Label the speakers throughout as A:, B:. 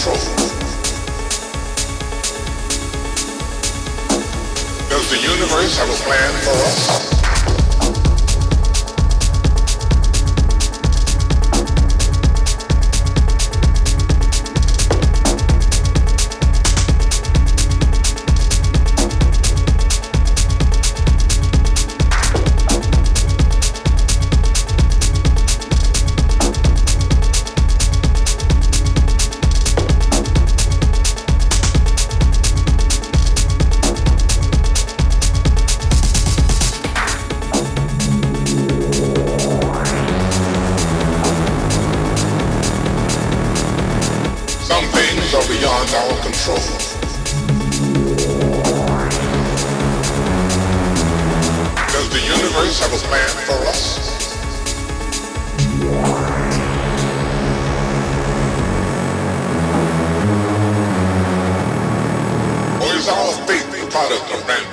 A: Does the universe have a plan for us? that was planned for us. Or is our fate the product of random?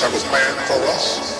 A: that was planned for us.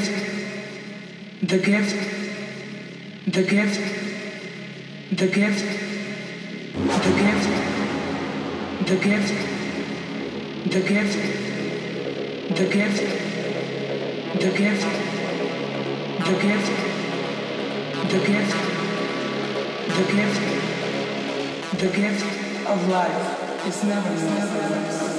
B: gift, the gift, the gift, the gift, the gift, the gift, the gift, the gift, the gift, the gift, the gift, the gift, the gift of life is never, never, never.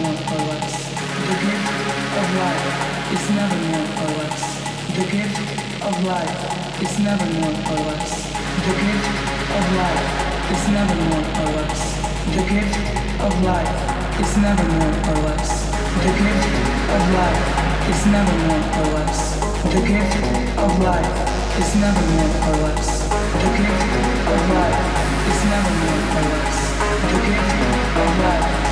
B: more for us. The gift of life is never more for us. The gift of life is never more for us. The gift of life is never more for us. The gift of life is never more for us. The gift of life is never more for us. The gift of life is never more for us. The gift of life is never more for us. The gift of life.